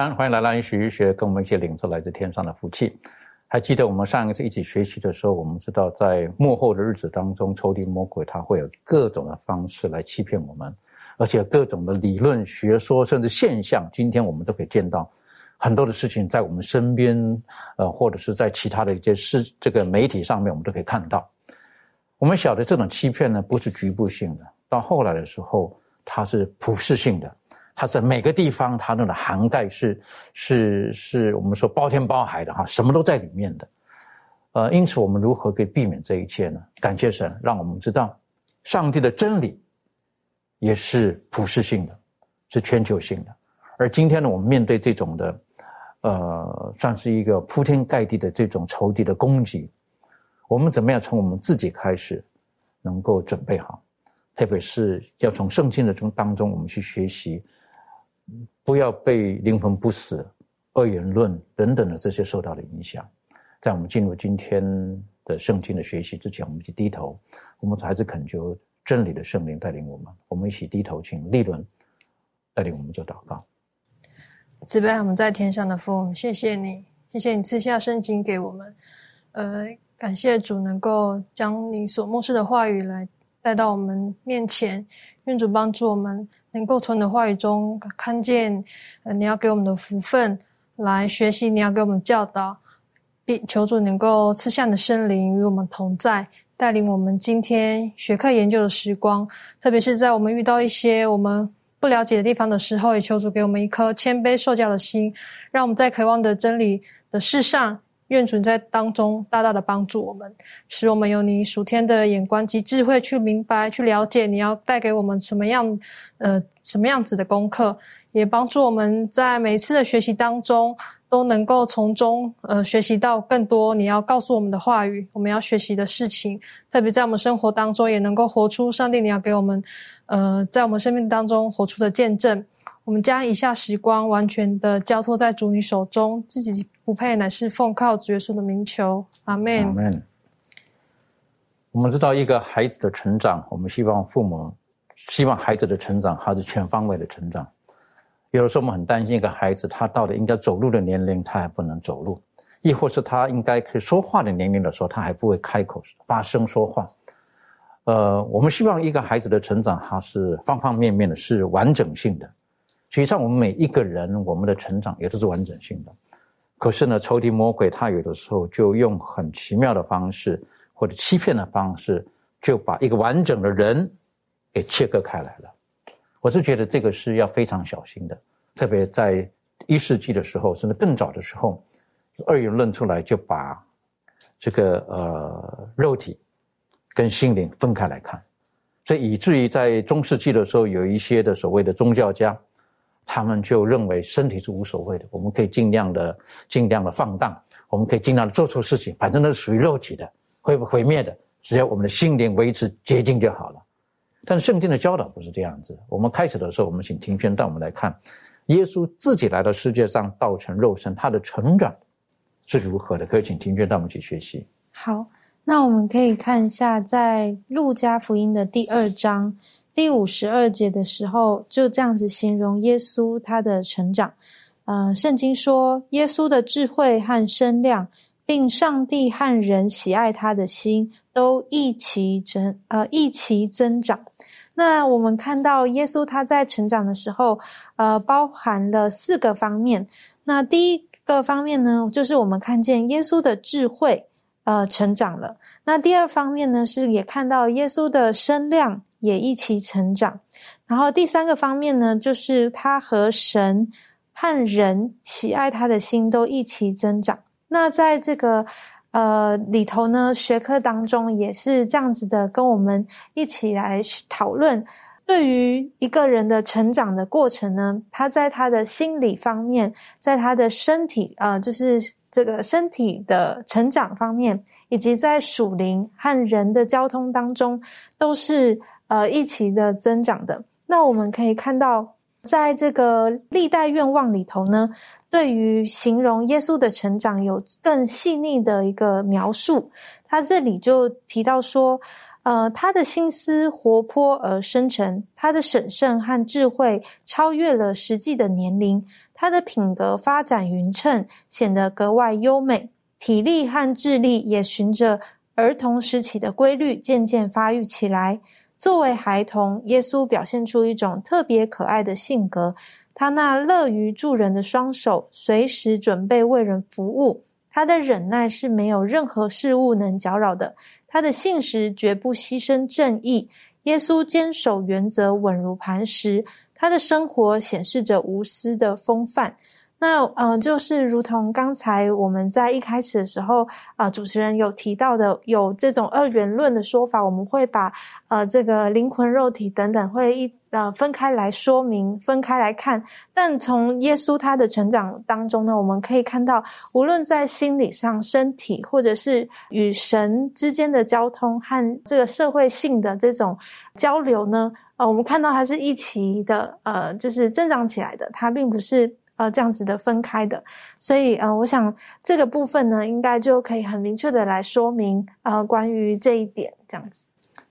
安，欢迎来到一学一学，跟我们一起领受来自天上的福气。还记得我们上一次一起学习的时候，我们知道在幕后的日子当中，抽离魔鬼他会有各种的方式来欺骗我们，而且各种的理论、学说甚至现象，今天我们都可以见到很多的事情在我们身边，呃，或者是在其他的一些事这个媒体上面，我们都可以看到。我们晓得这种欺骗呢，不是局部性的，到后来的时候，它是普世性的，它在每个地方，它那种涵盖是是是我们说包天包海的哈，什么都在里面的。呃，因此我们如何可以避免这一切呢？感谢神，让我们知道上帝的真理也是普世性的，是全球性的。而今天呢，我们面对这种的，呃，算是一个铺天盖地的这种仇敌的攻击，我们怎么样从我们自己开始，能够准备好？特别是要从圣经的中当中，我们去学习，不要被灵魂不死、二元论等等的这些受到的影响。在我们进入今天的圣经的学习之前，我们去低头，我们还是恳求真理的圣灵带领我们。我们一起低头，请利伦带领我们做祷告。慈悲我们在天上的父，谢谢你，谢谢你赐下圣经给我们。呃，感谢主能够将你所漠视的话语来带到我们面前，愿主帮助我们能够从你的话语中看见，呃，你要给我们的福分，来学习你要给我们教导，并求主能够赐下你的圣灵与我们同在，带领我们今天学科研究的时光，特别是在我们遇到一些我们不了解的地方的时候，也求主给我们一颗谦卑受教的心，让我们在渴望的真理的事上。愿主在当中大大的帮助我们，使我们有你属天的眼光及智慧，去明白、去了解你要带给我们什么样、呃什么样子的功课，也帮助我们在每一次的学习当中都能够从中呃学习到更多你要告诉我们的话语，我们要学习的事情，特别在我们生活当中也能够活出上帝你要给我们呃在我们生命当中活出的见证。我们将以下时光完全的交托在主你手中，自己不配，乃是奉靠主耶稣的名求，阿门。阿门。我们知道，一个孩子的成长，我们希望父母希望孩子的成长，他是全方位的成长。有的时候，我们很担心一个孩子，他到了应该走路的年龄，他还不能走路；亦或是他应该可以说话的年龄的时候，他还不会开口发声说话。呃，我们希望一个孩子的成长，他是方方面面的，是完整性的。实际上，我们每一个人，我们的成长也都是完整性的。可是呢，仇敌魔鬼他有的时候就用很奇妙的方式，或者欺骗的方式，就把一个完整的人给切割开来了。我是觉得这个是要非常小心的，特别在一世纪的时候，甚至更早的时候，二元论出来就把这个呃肉体跟心灵分开来看，所以以至于在中世纪的时候，有一些的所谓的宗教家。他们就认为身体是无所谓的，我们可以尽量的、尽量的放荡，我们可以尽量的做错事情，反正都是属于肉体的，会不毁灭的，只要我们的心灵维持洁净就好了。但是圣经的教导不是这样子。我们开始的时候，我们请庭轩带我们来看，耶稣自己来到世界上道成肉身，他的成长是如何的？可以请庭轩带我们去学习。好，那我们可以看一下在路加福音的第二章。第五十二节的时候，就这样子形容耶稣他的成长。呃，圣经说，耶稣的智慧和身量，并上帝和人喜爱他的心，都一齐增呃一齐增长。那我们看到耶稣他在成长的时候，呃，包含了四个方面。那第一个方面呢，就是我们看见耶稣的智慧，呃，成长了。那第二方面呢，是也看到耶稣的身量也一起成长。然后第三个方面呢，就是他和神和人喜爱他的心都一起增长。那在这个呃里头呢，学科当中也是这样子的，跟我们一起来讨论。对于一个人的成长的过程呢，他在他的心理方面，在他的身体，呃，就是这个身体的成长方面，以及在属灵和人的交通当中，都是呃一起的增长的。那我们可以看到，在这个历代愿望里头呢，对于形容耶稣的成长有更细腻的一个描述。他这里就提到说。呃，他的心思活泼而深沉，他的审慎和智慧超越了实际的年龄，他的品格发展匀称，显得格外优美。体力和智力也循着儿童时期的规律渐渐发育起来。作为孩童，耶稣表现出一种特别可爱的性格。他那乐于助人的双手，随时准备为人服务。他的忍耐是没有任何事物能搅扰的。他的信实绝不牺牲正义，耶稣坚守原则，稳如磐石。他的生活显示着无私的风范。那嗯，就是如同刚才我们在一开始的时候啊，主持人有提到的，有这种二元论的说法，我们会把呃这个灵魂、肉体等等会一呃分开来说明，分开来看。但从耶稣他的成长当中呢，我们可以看到，无论在心理上、身体，或者是与神之间的交通和这个社会性的这种交流呢，呃，我们看到它是一起的，呃，就是增长起来的，它并不是。呃，这样子的分开的，所以呃，我想这个部分呢，应该就可以很明确的来说明呃，关于这一点这样子。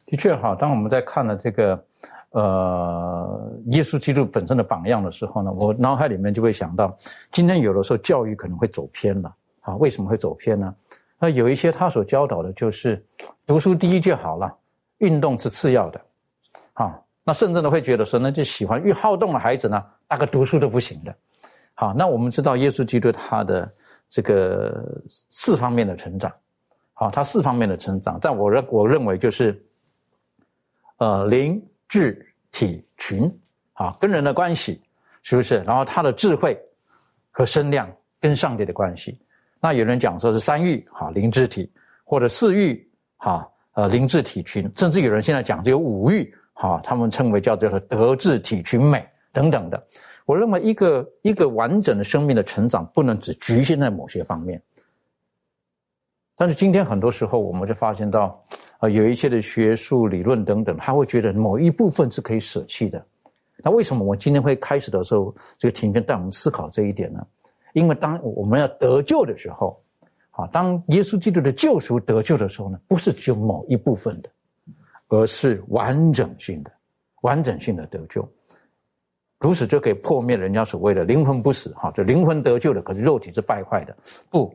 的确哈，当我们在看了这个呃耶稣基督本身的榜样的时候呢，我脑海里面就会想到，今天有的时候教育可能会走偏了啊？为什么会走偏呢？那有一些他所教导的就是读书第一就好了，运动是次要的，啊，那甚至呢会觉得说，那就喜欢越好动的孩子呢，那个读书都不行的。好，那我们知道耶稣基督他的这个四方面的成长，好，他四方面的成长，在我认我认为就是，呃，灵智体群，啊，跟人的关系是不是？然后他的智慧和身量跟上帝的关系，那有人讲说是三欲，哈，灵智体，或者四欲，哈，呃，灵智体群，甚至有人现在讲只有五欲，哈，他们称为叫做德智体群美等等的。我认为一个一个完整的生命的成长不能只局限在某些方面，但是今天很多时候我们就发现到，啊，有一些的学术理论等等，他会觉得某一部分是可以舍弃的。那为什么我今天会开始的时候，这个庭天带我们思考这一点呢？因为当我们要得救的时候，啊，当耶稣基督的救赎得救的时候呢，不是只有某一部分的，而是完整性的、完整性的得救。如此就可以破灭人家所谓的灵魂不死，哈，就灵魂得救的，可是肉体是败坏的，不，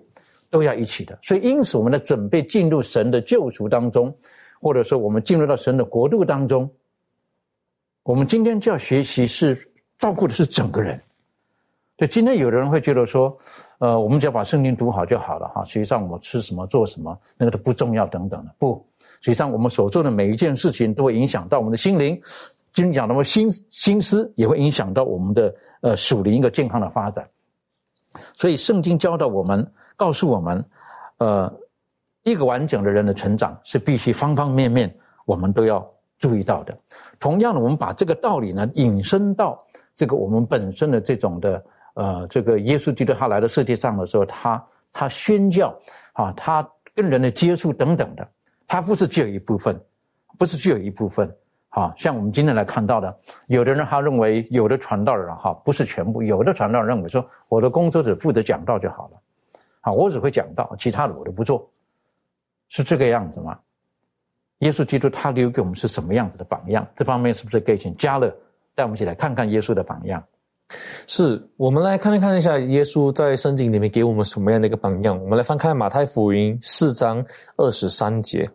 都要一起的。所以因此，我们的准备进入神的救赎当中，或者说我们进入到神的国度当中，我们今天就要学习是照顾的是整个人。就今天有的人会觉得说，呃，我们只要把圣经读好就好了，哈，实际上我吃什么做什么那个都不重要等等的，不，实际上我们所做的每一件事情都会影响到我们的心灵。经讲的么心心思也会影响到我们的呃属灵一个健康的发展，所以圣经教导我们，告诉我们，呃，一个完整的人的成长是必须方方面面我们都要注意到的。同样的，我们把这个道理呢引申到这个我们本身的这种的呃这个耶稣基督他来到世界上的时候，他他宣教啊，他跟人的接触等等的，他不是只有一部分，不是只有一部分。啊，像我们今天来看到的，有的人他认为有的传道人哈不是全部，有的传道人认为说我的工作只负责讲道就好了，啊，我只会讲道，其他的我都不做，是这个样子吗？耶稣基督他留给我们是什么样子的榜样？这方面是不是可以加勒带我们一起来看看耶稣的榜样？是我们来看一看一下耶稣在圣经里面给我们什么样的一个榜样？我们来翻开马太福音四章二十三节。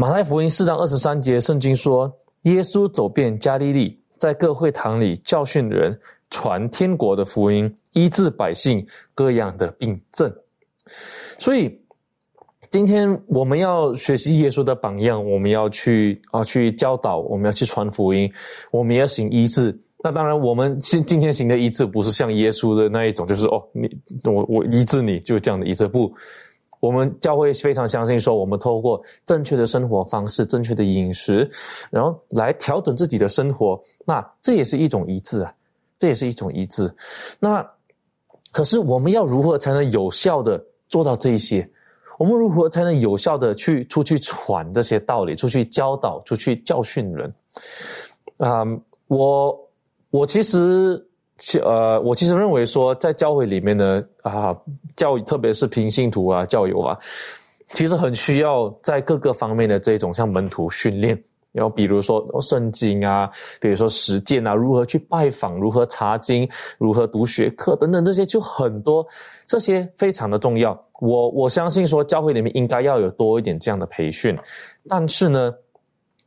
马太福音四章二十三节，圣经说：“耶稣走遍加利利，在各会堂里教训人，传天国的福音，医治百姓各样的病症。所以，今天我们要学习耶稣的榜样，我们要去啊去教导，我们要去传福音，我们要行医治。那当然，我们今今天行的医治不是像耶稣的那一种，就是哦，你我我医治你就这样的医治不。我们教会非常相信说，我们透过正确的生活方式、正确的饮食，然后来调整自己的生活，那这也是一种医治啊，这也是一种医治。那可是我们要如何才能有效的做到这一些？我们如何才能有效的去出去传这些道理，出去教导，出去教训人？啊，我我其实。其呃，我其实认为说，在教会里面呢，啊，教特别是平信徒啊，教友啊，其实很需要在各个方面的这种像门徒训练，然后比如说圣经啊，比如说实践啊，如何去拜访，如何查经，如何读学课等等这些，就很多这些非常的重要。我我相信说，教会里面应该要有多一点这样的培训，但是呢，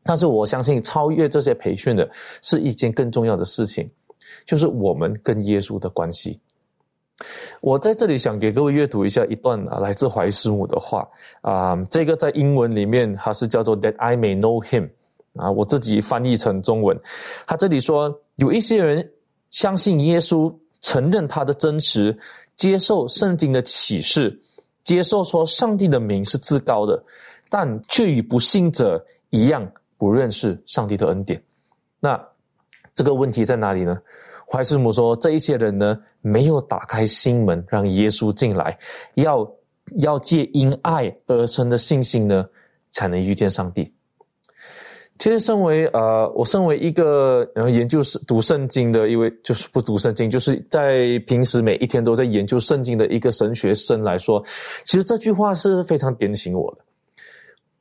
但是我相信超越这些培训的是一件更重要的事情。就是我们跟耶稣的关系。我在这里想给各位阅读一下一段啊，来自怀斯姆的话啊，这个在英文里面它是叫做 “That I may know Him” 啊，我自己翻译成中文。他这里说，有一些人相信耶稣，承认他的真实，接受圣经的启示，接受说上帝的名是至高的，但却与不信者一样不认识上帝的恩典。那这个问题在哪里呢？怀斯姆说：“这一些人呢，没有打开心门，让耶稣进来，要要借因爱而生的信心呢，才能遇见上帝。其实，身为呃，我身为一个然后研究是读圣经的一位，就是不读圣经，就是在平时每一天都在研究圣经的一个神学生来说，其实这句话是非常点醒我的。”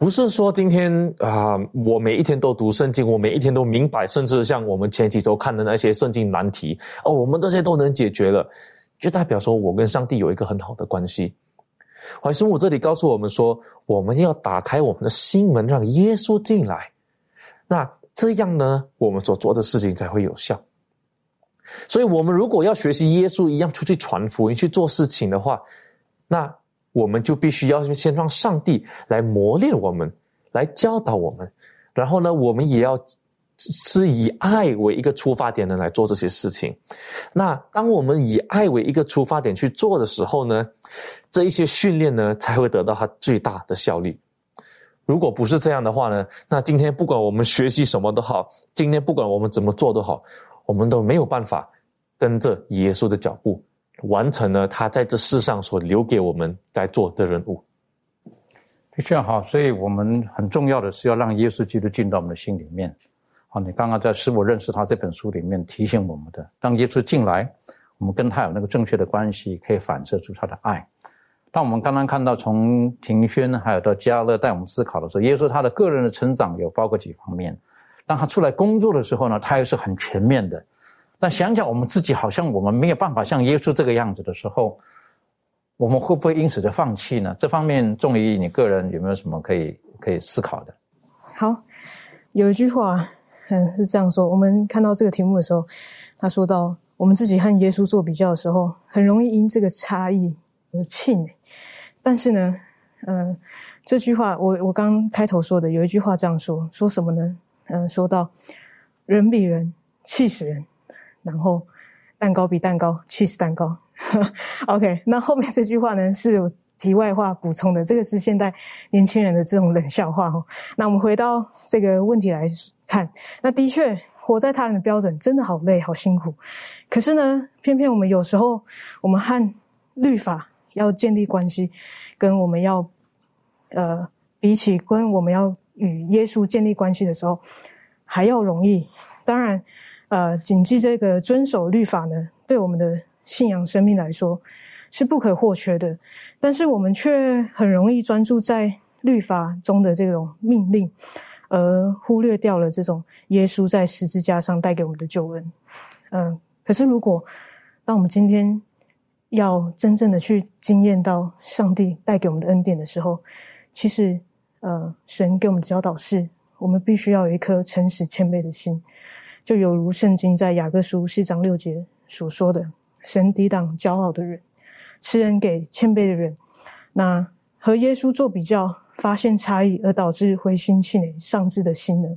不是说今天啊，我每一天都读圣经，我每一天都明白，甚至像我们前几周看的那些圣经难题哦，我们这些都能解决了，就代表说我跟上帝有一个很好的关系。怀斯姆这里告诉我们说，我们要打开我们的心门，让耶稣进来，那这样呢，我们所做的事情才会有效。所以，我们如果要学习耶稣一样出去传福音、去做事情的话，那。我们就必须要先让上帝来磨练我们，来教导我们，然后呢，我们也要是以爱为一个出发点的来做这些事情。那当我们以爱为一个出发点去做的时候呢，这一些训练呢才会得到它最大的效率。如果不是这样的话呢，那今天不管我们学习什么都好，今天不管我们怎么做都好，我们都没有办法跟着耶稣的脚步。完成了他在这世上所留给我们该做的任务，的确好。所以我们很重要的是要让耶稣基督进到我们的心里面。好，你刚刚在《使我认识他》这本书里面提醒我们的，让耶稣进来，我们跟他有那个正确的关系，可以反射出他的爱。当我们刚刚看到从庭轩还有到加勒带我们思考的时候，耶稣他的个人的成长有包括几方面。当他出来工作的时候呢，他又是很全面的。但想想我们自己，好像我们没有办法像耶稣这个样子的时候，我们会不会因此就放弃呢？这方面，仲于你个人有没有什么可以可以思考的？好，有一句话，嗯，是这样说：我们看到这个题目的时候，他说到，我们自己和耶稣做比较的时候，很容易因这个差异而气馁。但是呢，嗯，这句话，我我刚开头说的有一句话这样说，说什么呢？嗯，说到人比人气死人。然后，蛋糕比蛋糕，cheese 蛋糕。OK，那后面这句话呢是有题外话补充的，这个是现代年轻人的这种冷笑话哦。那我们回到这个问题来看，那的确活在他人的标准真的好累好辛苦。可是呢，偏偏我们有时候我们和律法要建立关系，跟我们要呃比起跟我们要与耶稣建立关系的时候还要容易。当然。呃，谨记这个遵守律法呢，对我们的信仰生命来说是不可或缺的。但是我们却很容易专注在律法中的这种命令，而忽略掉了这种耶稣在十字架上带给我们的救恩。嗯，可是如果当我们今天要真正的去经验到上帝带给我们的恩典的时候，其实呃，神给我们的教导是，我们必须要有一颗诚实谦卑的心，就有如圣经在雅各书四章六节所说的：“神抵挡骄傲的人，赐恩给谦卑的人。”那和耶稣做比较，发现差异而导致灰心气馁、丧志的心呢？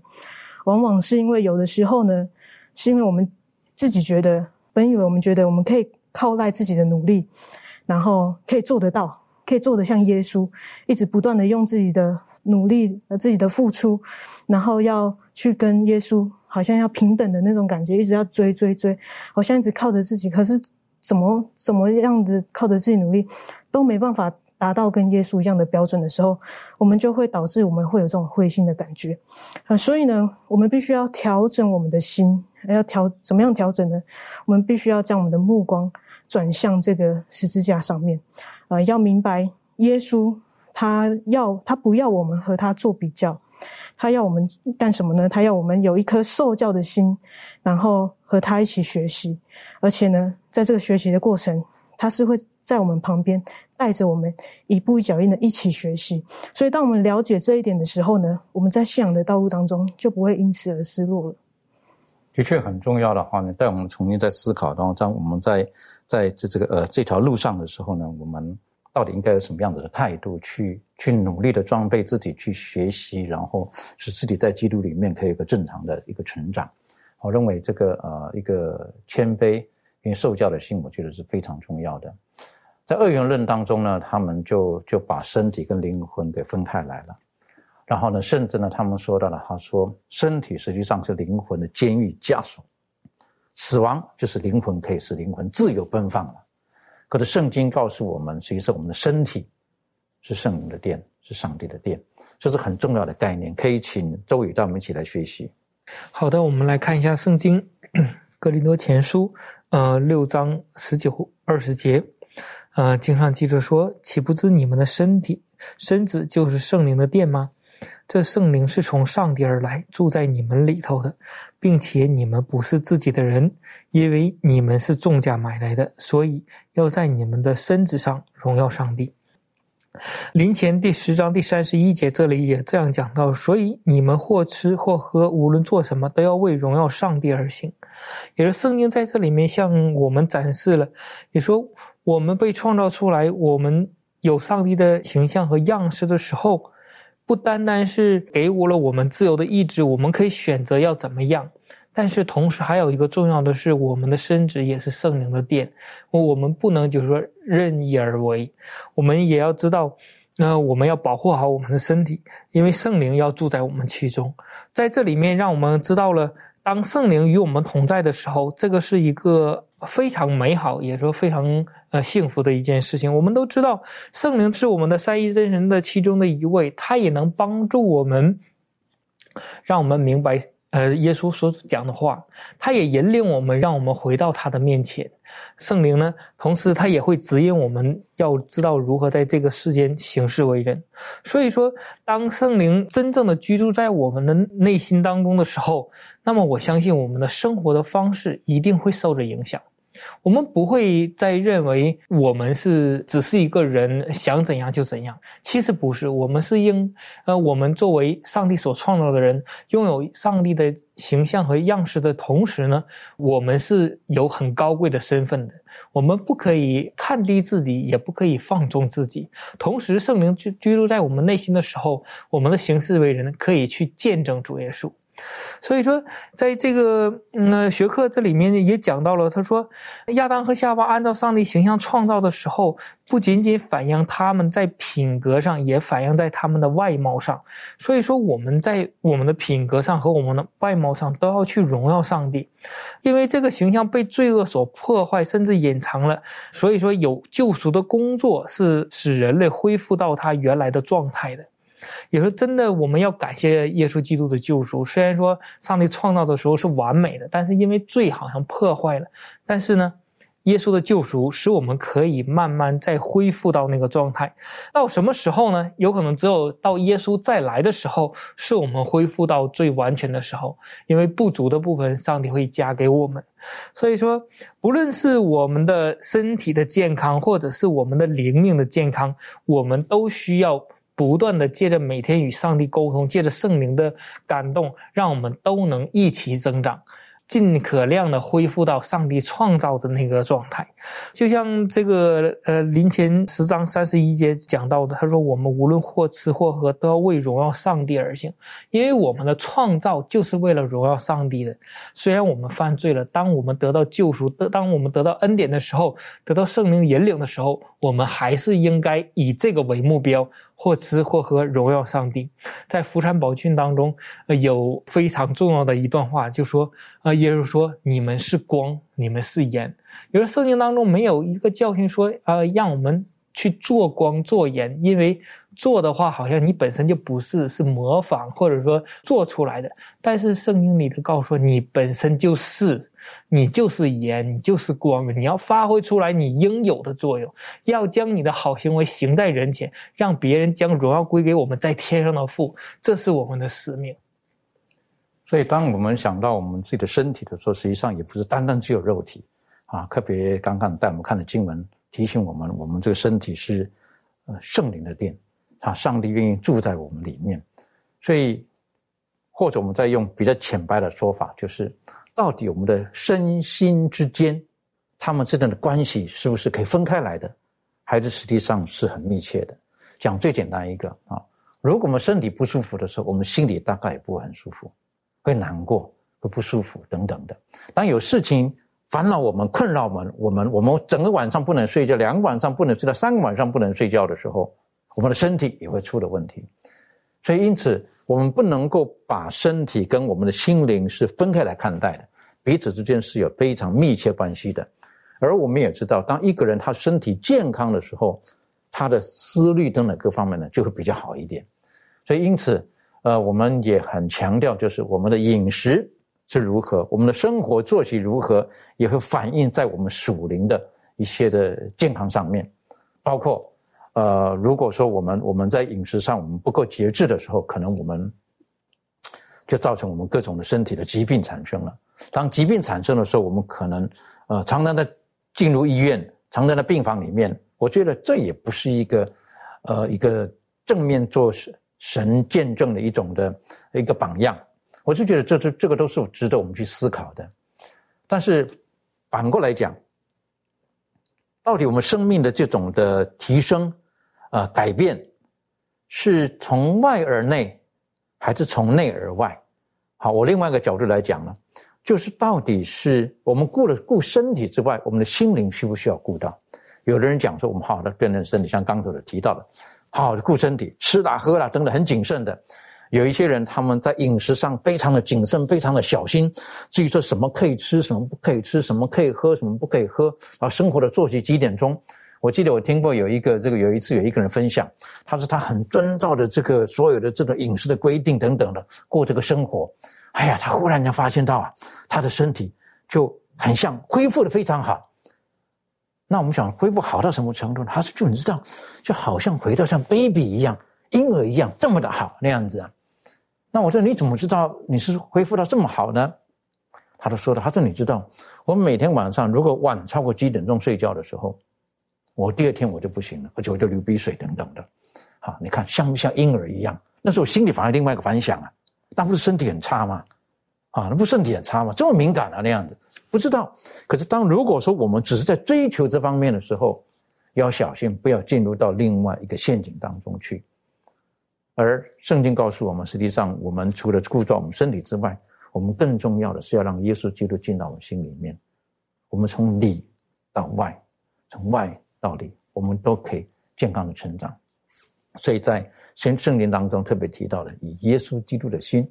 往往是因为有的时候呢，是因为我们自己觉得，本以为我们觉得我们可以靠赖自己的努力，然后可以做得到。可以做得像耶稣，一直不断的用自己的努力、呃自己的付出，然后要去跟耶稣好像要平等的那种感觉，一直要追追追，好像一直靠着自己，可是怎么怎么样子靠着自己努力都没办法达到跟耶稣一样的标准的时候，我们就会导致我们会有这种灰心的感觉啊。所以呢，我们必须要调整我们的心，要调怎么样调整呢？我们必须要将我们的目光转向这个十字架上面。呃，要明白耶稣，他要他不要我们和他做比较，他要我们干什么呢？他要我们有一颗受教的心，然后和他一起学习，而且呢，在这个学习的过程，他是会在我们旁边带着我们一步一脚印的一起学习。所以，当我们了解这一点的时候呢，我们在信仰的道路当中就不会因此而失落了。的确很重要的话呢，带我们重新在思考当中，在我们在在这这个呃这条路上的时候呢，我们到底应该有什么样子的态度去去努力的装备自己，去学习，然后使自己在基督里面可以有个正常的一个成长。我认为这个呃一个谦卑因为受教的心，我觉得是非常重要的。在二元论当中呢，他们就就把身体跟灵魂给分开来了。然后呢，甚至呢，他们说到了，他说，身体实际上是灵魂的监狱枷锁，死亡就是灵魂可以使灵魂自由奔放了。可是圣经告诉我们，其实我们的身体是圣灵的殿，是上帝的殿，这是很重要的概念。可以请周宇带我们一起来学习。好的，我们来看一下圣经《格林多前书》呃六章十九二十节，呃经上记着说：“岂不知你们的身体身子就是圣灵的殿吗？”这圣灵是从上帝而来，住在你们里头的，并且你们不是自己的人，因为你们是重价买来的，所以要在你们的身子上荣耀上帝。临前第十章第三十一节这里也这样讲到，所以你们或吃或喝，无论做什么，都要为荣耀上帝而行。也是圣经在这里面向我们展示了，也说我们被创造出来，我们有上帝的形象和样式的时候。不单单是给我了我们自由的意志，我们可以选择要怎么样，但是同时还有一个重要的是，我们的身子也是圣灵的殿，我们不能就是说任意而为，我们也要知道，那我们要保护好我们的身体，因为圣灵要住在我们其中，在这里面让我们知道了，当圣灵与我们同在的时候，这个是一个非常美好，也说非常。呃，幸福的一件事情。我们都知道，圣灵是我们的三一真神的其中的一位，他也能帮助我们，让我们明白呃耶稣所讲的话。他也引领我们，让我们回到他的面前。圣灵呢，同时他也会指引我们，要知道如何在这个世间行事为人。所以说，当圣灵真正的居住在我们的内心当中的时候，那么我相信我们的生活的方式一定会受着影响。我们不会再认为我们是只是一个人想怎样就怎样，其实不是，我们是应呃，我们作为上帝所创造的人，拥有上帝的形象和样式的同时呢，我们是有很高贵的身份的。我们不可以看低自己，也不可以放纵自己。同时，圣灵居居住在我们内心的时候，我们的行事为人可以去见证主耶稣。所以说，在这个嗯学科这里面也讲到了，他说，亚当和夏娃按照上帝形象创造的时候，不仅仅反映他们在品格上，也反映在他们的外貌上。所以说，我们在我们的品格上和我们的外貌上都要去荣耀上帝，因为这个形象被罪恶所破坏，甚至隐藏了。所以说，有救赎的工作是使人类恢复到他原来的状态的。也说真的，我们要感谢耶稣基督的救赎。虽然说上帝创造的时候是完美的，但是因为罪好像破坏了。但是呢，耶稣的救赎使我们可以慢慢再恢复到那个状态。到什么时候呢？有可能只有到耶稣再来的时候，是我们恢复到最完全的时候。因为不足的部分，上帝会加给我们。所以说，不论是我们的身体的健康，或者是我们的灵命的健康，我们都需要。不断的借着每天与上帝沟通，借着圣灵的感动，让我们都能一起增长。尽可量的恢复到上帝创造的那个状态，就像这个呃林前十章三十一节讲到的，他说我们无论或吃或喝，都要为荣耀上帝而行，因为我们的创造就是为了荣耀上帝的。虽然我们犯罪了，当我们得到救赎，当当我们得到恩典的时候，得到圣灵引领的时候，我们还是应该以这个为目标。或吃或喝，荣耀上帝。在福山宝训当中，呃，有非常重要的一段话，就说，呃，耶稣说：“你们是光，你们是盐。”有的圣经当中没有一个教训说，呃，让我们去做光做盐，因为做的话，好像你本身就不是，是模仿或者说做出来的。但是圣经里头告诉说，你本身就是。你就是盐，你就是光，你要发挥出来你应有的作用，要将你的好行为行在人前，让别人将荣耀归给我们在天上的父，这是我们的使命。所以，当我们想到我们自己的身体的时候，实际上也不是单单只有肉体啊。特别刚刚带我们看的经文提醒我们，我们这个身体是圣灵的殿啊，上帝愿意住在我们里面。所以，或者我们再用比较浅白的说法，就是。到底我们的身心之间，他们之间的关系是不是可以分开来的，还是实际上是很密切的？讲最简单一个啊，如果我们身体不舒服的时候，我们心里大概也不会很舒服，会难过，会不舒服等等的。当有事情烦恼我们、困扰我们，我们我们整个晚上不能睡觉，两个晚上不能睡觉，三个晚上不能睡觉的时候，我们的身体也会出了问题。所以因此。我们不能够把身体跟我们的心灵是分开来看待的，彼此之间是有非常密切关系的。而我们也知道，当一个人他身体健康的时候，他的思虑等等各方面呢就会比较好一点。所以因此，呃，我们也很强调，就是我们的饮食是如何，我们的生活作息如何，也会反映在我们属灵的一些的健康上面，包括。呃，如果说我们我们在饮食上我们不够节制的时候，可能我们就造成我们各种的身体的疾病产生了。当疾病产生的时候，我们可能呃常常的进入医院，常常在病房里面。我觉得这也不是一个呃一个正面做神见证的一种的一个榜样。我是觉得这这这个都是值得我们去思考的。但是反过来讲，到底我们生命的这种的提升？呃，改变是从外而内，还是从内而外？好，我另外一个角度来讲呢，就是到底是我们顾了顾身体之外，我们的心灵需不需要顾到？有的人讲说，我们好好的锻炼身体，像刚才提到的，好好的顾身体，吃啦喝啦等等很谨慎的。有一些人他们在饮食上非常的谨慎，非常的小心，至于说什么可以吃，什么不可以吃，什么可以喝，什么不可以喝，啊，生活的作息几点钟？我记得我听过有一个这个有一次有一个人分享，他说他很遵照的这个所有的这种饮食的规定等等的过这个生活，哎呀，他忽然间发现到啊，他的身体就很像恢复的非常好。那我们想恢复好到什么程度？他说就你知道，就好像回到像 baby 一样，婴儿一样这么的好那样子啊。那我说你怎么知道你是恢复到这么好呢？他都说的，他说你知道，我每天晚上如果晚超过几点钟睡觉的时候。我第二天我就不行了，而且我就流鼻水等等的，好，你看像不像婴儿一样？那时候心里反而另外一个反响啊，那不是身体很差吗？啊，那不是身体很差吗？这么敏感啊那样子，不知道。可是当如果说我们只是在追求这方面的时候，要小心，不要进入到另外一个陷阱当中去。而圣经告诉我们，实际上我们除了顾照我们身体之外，我们更重要的是要让耶稣基督进到我们心里面。我们从里到外，从外。道理，我们都可以健康的成长。所以在圣圣经当中特别提到了以耶稣基督的心，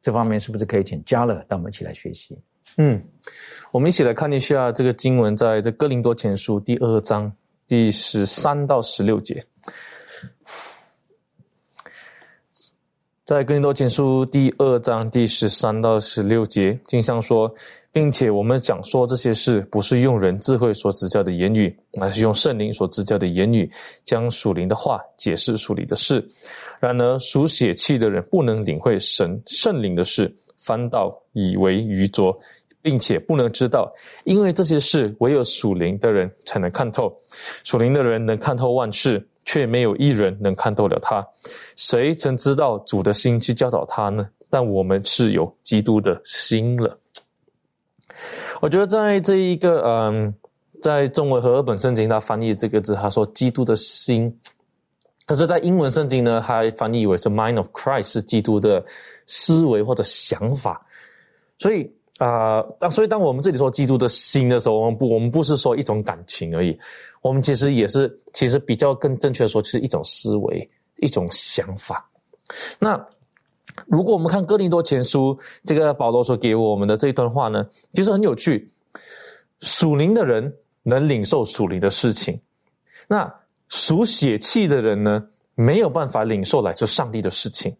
这方面是不是可以请加勒让我们一起来学习？嗯，我们一起来看一下这个经文，在这哥林多前书第二章第十三到十六节。在哥林多前书第二章第十三到十六节，经上说。并且我们讲说这些事，不是用人智慧所指教的言语，而是用圣灵所指教的言语，将属灵的话解释属灵的事。然而属血气的人不能领会神圣灵的事，反倒以为愚拙，并且不能知道，因为这些事唯有属灵的人才能看透。属灵的人能看透万事，却没有一人能看透了他。谁曾知道主的心去教导他呢？但我们是有基督的心了。我觉得在这一个嗯，在中文和日本圣经，他翻译这个字，他说“基督的心”，可是，在英文圣经呢，他翻译为是 “mind of Christ”，是基督的思维或者想法。所以啊，当所以当我们这里说基督的心的时候，我们不，我们不是说一种感情而已，我们其实也是，其实比较更正确的说，是一种思维，一种想法。那如果我们看哥林多前书这个保罗所给我们的这一段话呢，其实很有趣。属灵的人能领受属灵的事情，那属血气的人呢，没有办法领受来自上帝的事情。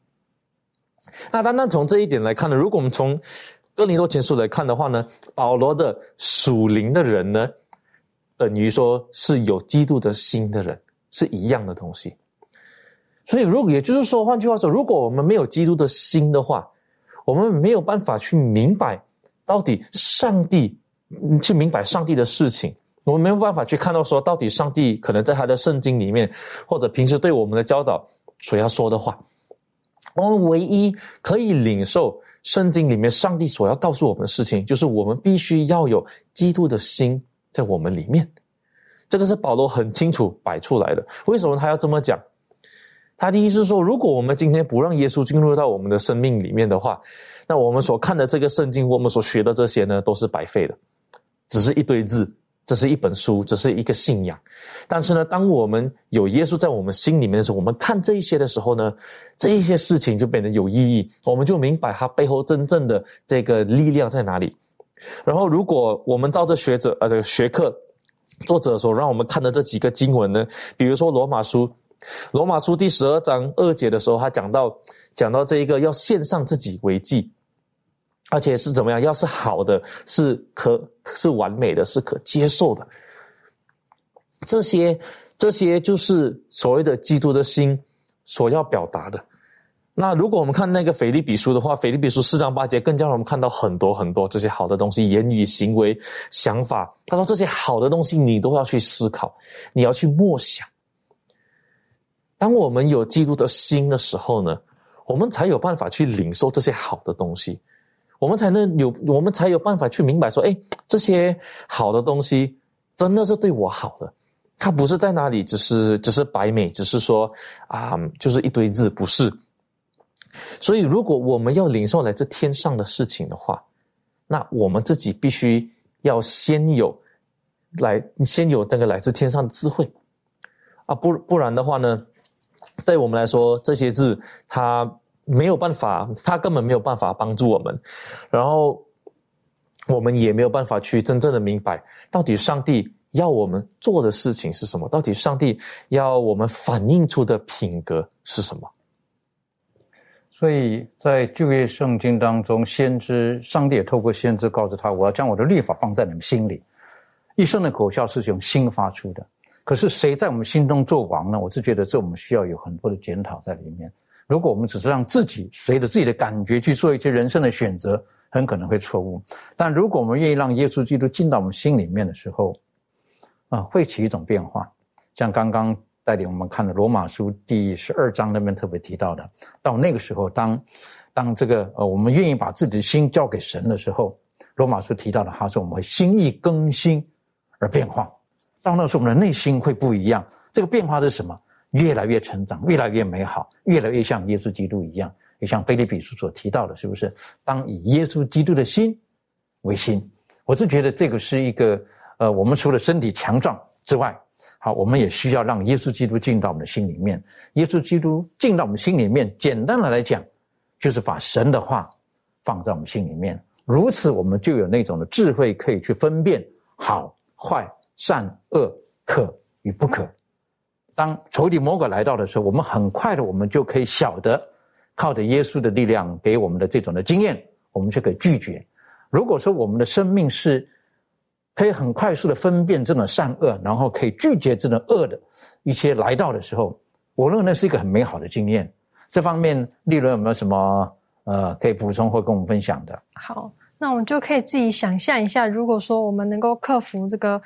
那单单从这一点来看呢，如果我们从哥林多前书来看的话呢，保罗的属灵的人呢，等于说是有基督的心的人，是一样的东西。所以，如果也就是说，换句话说，如果我们没有基督的心的话，我们没有办法去明白到底上帝，去明白上帝的事情，我们没有办法去看到说，到底上帝可能在他的圣经里面，或者平时对我们的教导所要说的话。我们唯一可以领受圣经里面上帝所要告诉我们的事情，就是我们必须要有基督的心在我们里面。这个是保罗很清楚摆出来的。为什么他要这么讲？他的意思是说，如果我们今天不让耶稣进入到我们的生命里面的话，那我们所看的这个圣经，我们所学的这些呢，都是白费的，只是一堆字。这是一本书，这是一个信仰，但是呢，当我们有耶稣在我们心里面的时候，我们看这一些的时候呢，这一些事情就变得有意义，我们就明白它背后真正的这个力量在哪里。然后，如果我们照着学者呃这个学课作者所让我们看的这几个经文呢，比如说罗马书，罗马书第十二章二节的时候，他讲到讲到这一个要献上自己为祭。而且是怎么样？要是好的，是可是完美的，是可接受的。这些这些就是所谓的基督的心所要表达的。那如果我们看那个腓利比书的话，腓利比书四章八节更加让我们看到很多很多这些好的东西，言语、行为、想法。他说这些好的东西你都要去思考，你要去默想。当我们有基督的心的时候呢，我们才有办法去领受这些好的东西。我们才能有，我们才有办法去明白说，哎，这些好的东西真的是对我好的，它不是在哪里，只是只是白美，只是说啊，就是一堆字，不是。所以，如果我们要领受来自天上的事情的话，那我们自己必须要先有来，先有那个来自天上的智慧啊，不不然的话呢，对我们来说，这些字它。没有办法，他根本没有办法帮助我们，然后我们也没有办法去真正的明白，到底上帝要我们做的事情是什么？到底上帝要我们反映出的品格是什么？所以在旧约圣经当中，先知上帝也透过先知告诉他：“我要将我的律法放在你们心里。”一生的口效是从心发出的。可是谁在我们心中做王呢？我是觉得这我们需要有很多的检讨在里面。如果我们只是让自己随着自己的感觉去做一些人生的选择，很可能会错误。但如果我们愿意让耶稣基督进到我们心里面的时候，啊，会起一种变化。像刚刚带领我们看的罗马书第十二章那边特别提到的，到那个时候，当当这个呃，我们愿意把自己的心交给神的时候，罗马书提到的，他说我们会心意更新而变化。到那时候，我们的内心会不一样。这个变化是什么？越来越成长，越来越美好，越来越像耶稣基督一样，也像菲利比书所提到的，是不是？当以耶稣基督的心为心，我是觉得这个是一个，呃，我们除了身体强壮之外，好，我们也需要让耶稣基督进到我们的心里面。耶稣基督进到我们心里面，简单的来讲，就是把神的话放在我们心里面，如此我们就有那种的智慧，可以去分辨好坏、善恶、可与不可。当仇敌魔鬼来到的时候，我们很快的，我们就可以晓得，靠着耶稣的力量给我们的这种的经验，我们就可以拒绝。如果说我们的生命是可以很快速的分辨这种善恶，然后可以拒绝这种恶的一些来到的时候，我认为那是一个很美好的经验。这方面，利润有没有什么呃可以补充或跟我们分享的？好。那我们就可以自己想象一下，如果说我们能够克服这个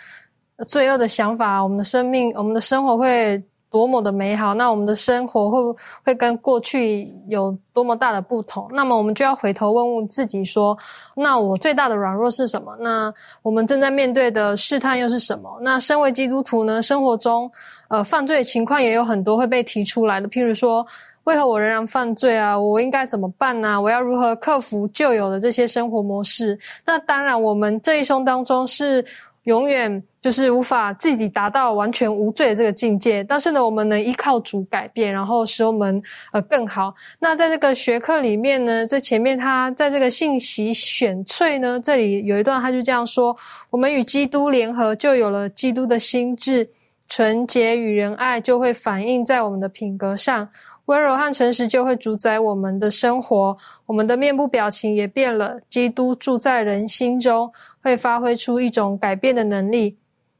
罪恶的想法，我们的生命、我们的生活会。多么的美好，那我们的生活会不会跟过去有多么大的不同？那么我们就要回头问问自己说：那我最大的软弱是什么？那我们正在面对的试探又是什么？那身为基督徒呢？生活中，呃，犯罪情况也有很多会被提出来的。譬如说，为何我仍然犯罪啊？我应该怎么办呢？我要如何克服旧有的这些生活模式？那当然，我们这一生当中是。永远就是无法自己达到完全无罪的这个境界，但是呢，我们能依靠主改变，然后使我们呃更好。那在这个学科里面呢，在前面他在这个信息选粹呢，这里有一段他就这样说：我们与基督联合，就有了基督的心智，纯洁与仁爱就会反映在我们的品格上。温柔和诚实就会主宰我们的生活，我们的面部表情也变了。基督住在人心中，会发挥出一种改变的能力。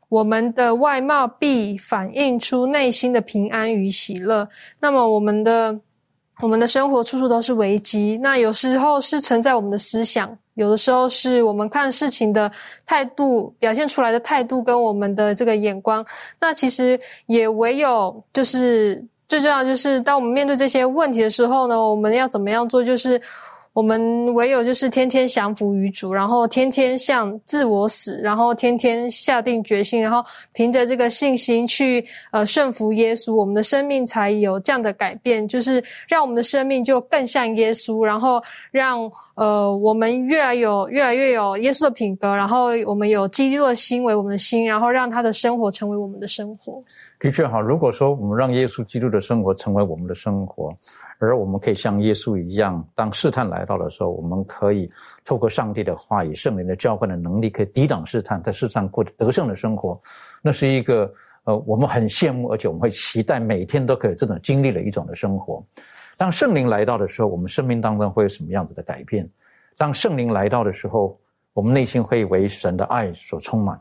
我们的外貌必反映出内心的平安与喜乐。那么，我们的我们的生活处处都是危机。那有时候是存在我们的思想，有的时候是我们看事情的态度表现出来的态度跟我们的这个眼光。那其实也唯有就是。最重要就是，当我们面对这些问题的时候呢，我们要怎么样做？就是。我们唯有就是天天降服于主，然后天天向自我死，然后天天下定决心，然后凭着这个信心去呃顺服耶稣，我们的生命才有这样的改变，就是让我们的生命就更像耶稣，然后让呃我们越来有越来越有耶稣的品格，然后我们有基督的心为我们的心，然后让他的生活成为我们的生活。的确哈，如果说我们让耶稣基督的生活成为我们的生活。而我们可以像耶稣一样，当试探来到的时候，我们可以透过上帝的话语、圣灵的浇灌的能力，可以抵挡试探，在世上过得胜的生活。那是一个呃，我们很羡慕，而且我们会期待每天都可以这种经历的一种的生活。当圣灵来到的时候，我们生命当中会有什么样子的改变？当圣灵来到的时候，我们内心会为神的爱所充满，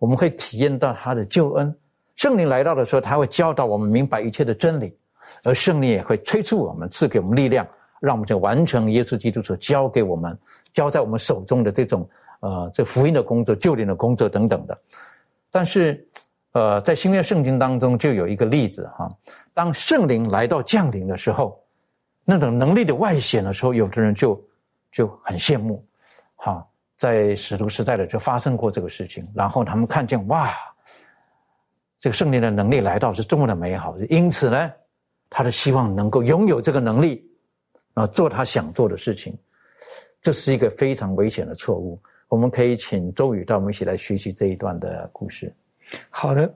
我们会体验到他的救恩。圣灵来到的时候，他会教导我们明白一切的真理。而圣灵也会催促我们，赐给我们力量，让我们去完成耶稣基督所交给我们、交在我们手中的这种呃这福音的工作、救灵的工作等等的。但是，呃，在新约圣经当中就有一个例子哈，当圣灵来到降临的时候，那种能力的外显的时候，有的人就就很羡慕，哈，在使徒时代的就发生过这个事情，然后他们看见哇，这个圣灵的能力来到是多么的美好，因此呢。他的希望能够拥有这个能力，啊，做他想做的事情，这是一个非常危险的错误。我们可以请周宇带我们一起来学习这一段的故事。好的。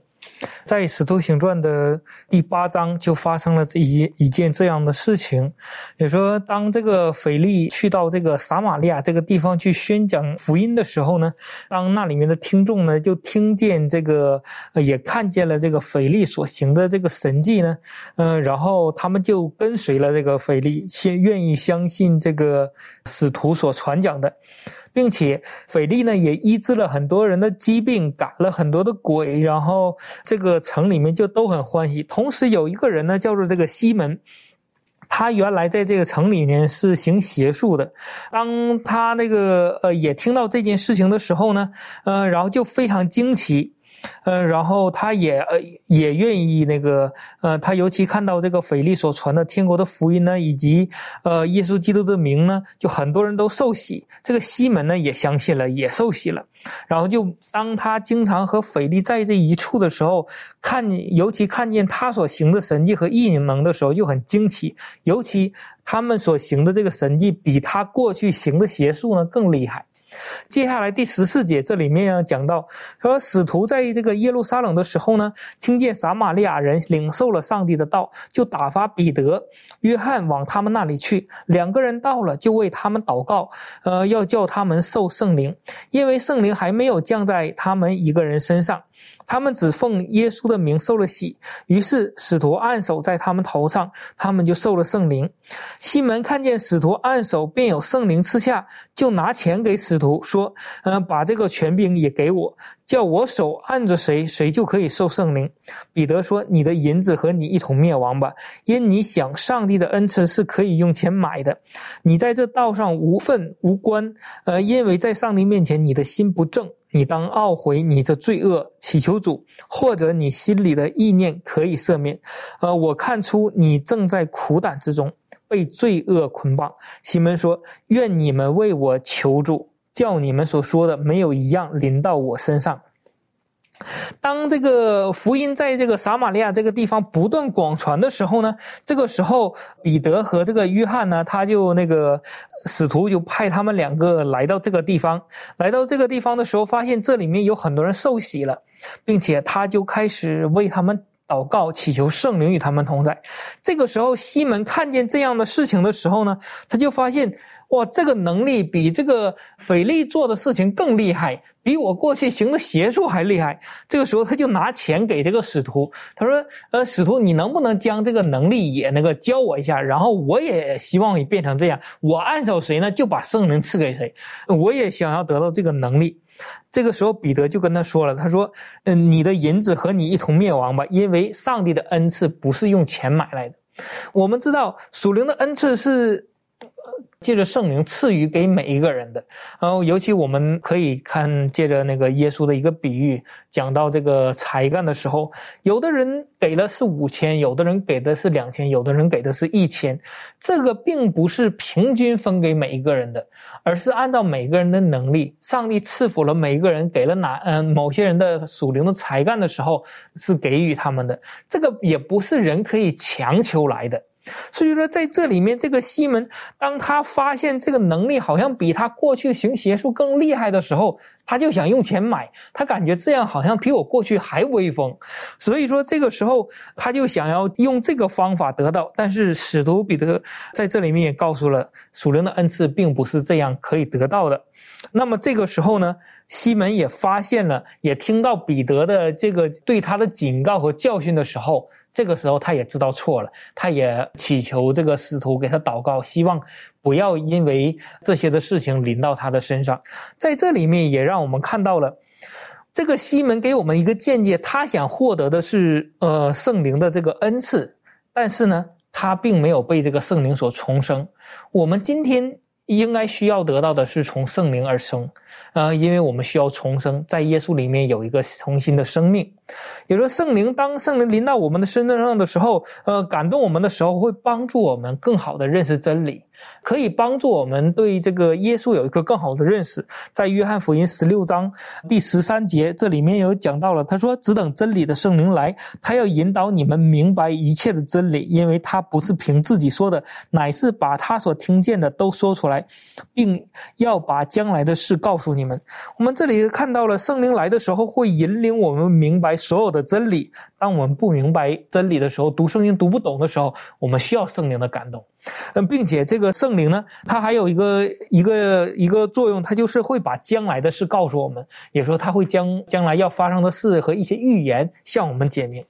在《使徒行传》的第八章就发生了这一一件这样的事情，也说当这个腓力去到这个撒玛利亚这个地方去宣讲福音的时候呢，当那里面的听众呢就听见这个，也看见了这个腓力所行的这个神迹呢，嗯，然后他们就跟随了这个腓力，先愿意相信这个使徒所传讲的。并且腓力呢也医治了很多人的疾病，赶了很多的鬼，然后这个城里面就都很欢喜。同时有一个人呢叫做这个西门，他原来在这个城里面是行邪术的。当他那个呃也听到这件事情的时候呢，呃，然后就非常惊奇。嗯，然后他也呃也愿意那个呃，他尤其看到这个腓力所传的天国的福音呢，以及呃耶稣基督的名呢，就很多人都受洗。这个西门呢也相信了，也受洗了。然后就当他经常和腓力在这一处的时候，看尤其看见他所行的神迹和异能的时候，就很惊奇。尤其他们所行的这个神迹，比他过去行的邪术呢更厉害。接下来第十四节，这里面要讲到说，使徒在这个耶路撒冷的时候呢，听见撒玛利亚人领受了上帝的道，就打发彼得、约翰往他们那里去。两个人到了，就为他们祷告，呃，要叫他们受圣灵，因为圣灵还没有降在他们一个人身上。他们只奉耶稣的名受了洗，于是使徒按手在他们头上，他们就受了圣灵。西门看见使徒按手便有圣灵赐下，就拿钱给使徒说：“嗯，把这个权柄也给我，叫我手按着谁，谁就可以受圣灵。”彼得说：“你的银子和你一同灭亡吧，因你想上帝的恩赐是可以用钱买的。你在这道上无份无关，呃，因为在上帝面前你的心不正。”你当懊悔你这罪恶，祈求主，或者你心里的意念可以赦免。呃，我看出你正在苦胆之中，被罪恶捆绑。西门说：“愿你们为我求助，叫你们所说的没有一样临到我身上。”当这个福音在这个撒玛利亚这个地方不断广传的时候呢，这个时候彼得和这个约翰呢，他就那个使徒就派他们两个来到这个地方。来到这个地方的时候，发现这里面有很多人受洗了，并且他就开始为他们祷告，祈求圣灵与他们同在。这个时候，西门看见这样的事情的时候呢，他就发现。哇，这个能力比这个腓力做的事情更厉害，比我过去行的邪术还厉害。这个时候，他就拿钱给这个使徒，他说：“呃，使徒，你能不能将这个能力也那个教我一下？然后我也希望你变成这样，我按手谁呢，就把圣灵赐给谁。我也想要得到这个能力。”这个时候，彼得就跟他说了：“他说，嗯，你的银子和你一同灭亡吧，因为上帝的恩赐不是用钱买来的。我们知道属灵的恩赐是。”借着圣灵赐予给每一个人的，然后尤其我们可以看借着那个耶稣的一个比喻，讲到这个才干的时候，有的人给了是五千，有的人给的是两千，有的人给的是一千，这个并不是平均分给每一个人的，而是按照每个人的能力，上帝赐福了每一个人，给了哪嗯某些人的属灵的才干的时候，是给予他们的，这个也不是人可以强求来的。所以说，在这里面，这个西门，当他发现这个能力好像比他过去行邪术更厉害的时候，他就想用钱买。他感觉这样好像比我过去还威风。所以说，这个时候他就想要用这个方法得到。但是使徒彼得在这里面也告诉了属灵的恩赐并不是这样可以得到的。那么这个时候呢，西门也发现了，也听到彼得的这个对他的警告和教训的时候。这个时候，他也知道错了，他也祈求这个使徒给他祷告，希望不要因为这些的事情临到他的身上。在这里面，也让我们看到了这个西门给我们一个见解，他想获得的是呃圣灵的这个恩赐，但是呢，他并没有被这个圣灵所重生。我们今天应该需要得到的是从圣灵而生。呃，因为我们需要重生，在耶稣里面有一个重新的生命。也说圣灵，当圣灵临到我们的身上的时候，呃，感动我们的时候，会帮助我们更好的认识真理。可以帮助我们对这个耶稣有一个更好的认识。在约翰福音十六章第十三节，这里面有讲到了，他说：“只等真理的圣灵来，他要引导你们明白一切的真理，因为他不是凭自己说的，乃是把他所听见的都说出来，并要把将来的事告诉你们。”我们这里看到了圣灵来的时候，会引领我们明白所有的真理。当我们不明白真理的时候，读圣经读不懂的时候，我们需要圣灵的感动。嗯，并且这个圣灵呢，它还有一个一个一个作用，它就是会把将来的事告诉我们，也说它会将将来要发生的事和一些预言向我们解明。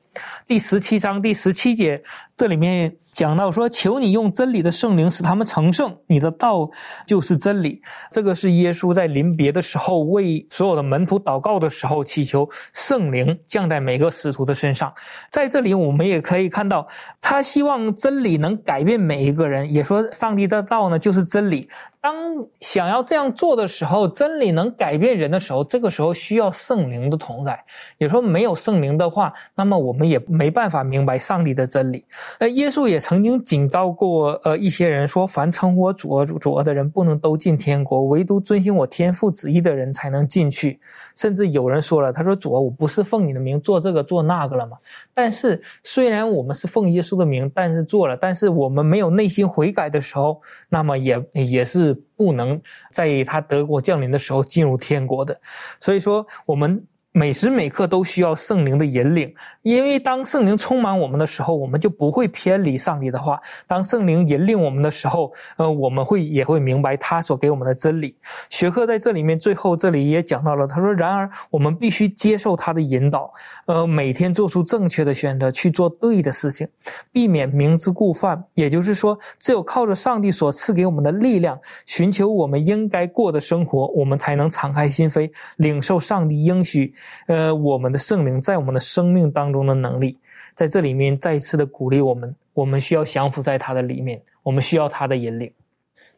第十七章第十七节，这里面讲到说：“求你用真理的圣灵使他们成圣，你的道就是真理。”这个是耶稣在临别的时候为所有的门徒祷告的时候，祈求圣灵降在每个使徒的身上。在这里，我们也可以看到，他希望真理能改变每一个人，也说上帝的道呢就是真理。当想要这样做的时候，真理能改变人的时候，这个时候需要圣灵的同在。也说没有圣灵的话，那么我们也没办法明白上帝的真理。那，耶稣也曾经警告过，呃，一些人说，凡称我主、主、主的人，不能都进天国，唯独遵行我天父旨意的人才能进去。甚至有人说了，他说主，我不是奉你的名做这个做那个了吗？但是虽然我们是奉耶稣的名，但是做了，但是我们没有内心悔改的时候，那么也也是。不能在他德国降临的时候进入天国的，所以说我们。每时每刻都需要圣灵的引领，因为当圣灵充满我们的时候，我们就不会偏离上帝的话。当圣灵引领我们的时候，呃，我们会也会明白他所给我们的真理。学科在这里面最后这里也讲到了，他说：“然而我们必须接受他的引导，呃，每天做出正确的选择，去做对的事情，避免明知故犯。也就是说，只有靠着上帝所赐给我们的力量，寻求我们应该过的生活，我们才能敞开心扉，领受上帝应许。”呃，我们的圣灵在我们的生命当中的能力，在这里面再次的鼓励我们，我们需要降服在他的里面，我们需要他的引领。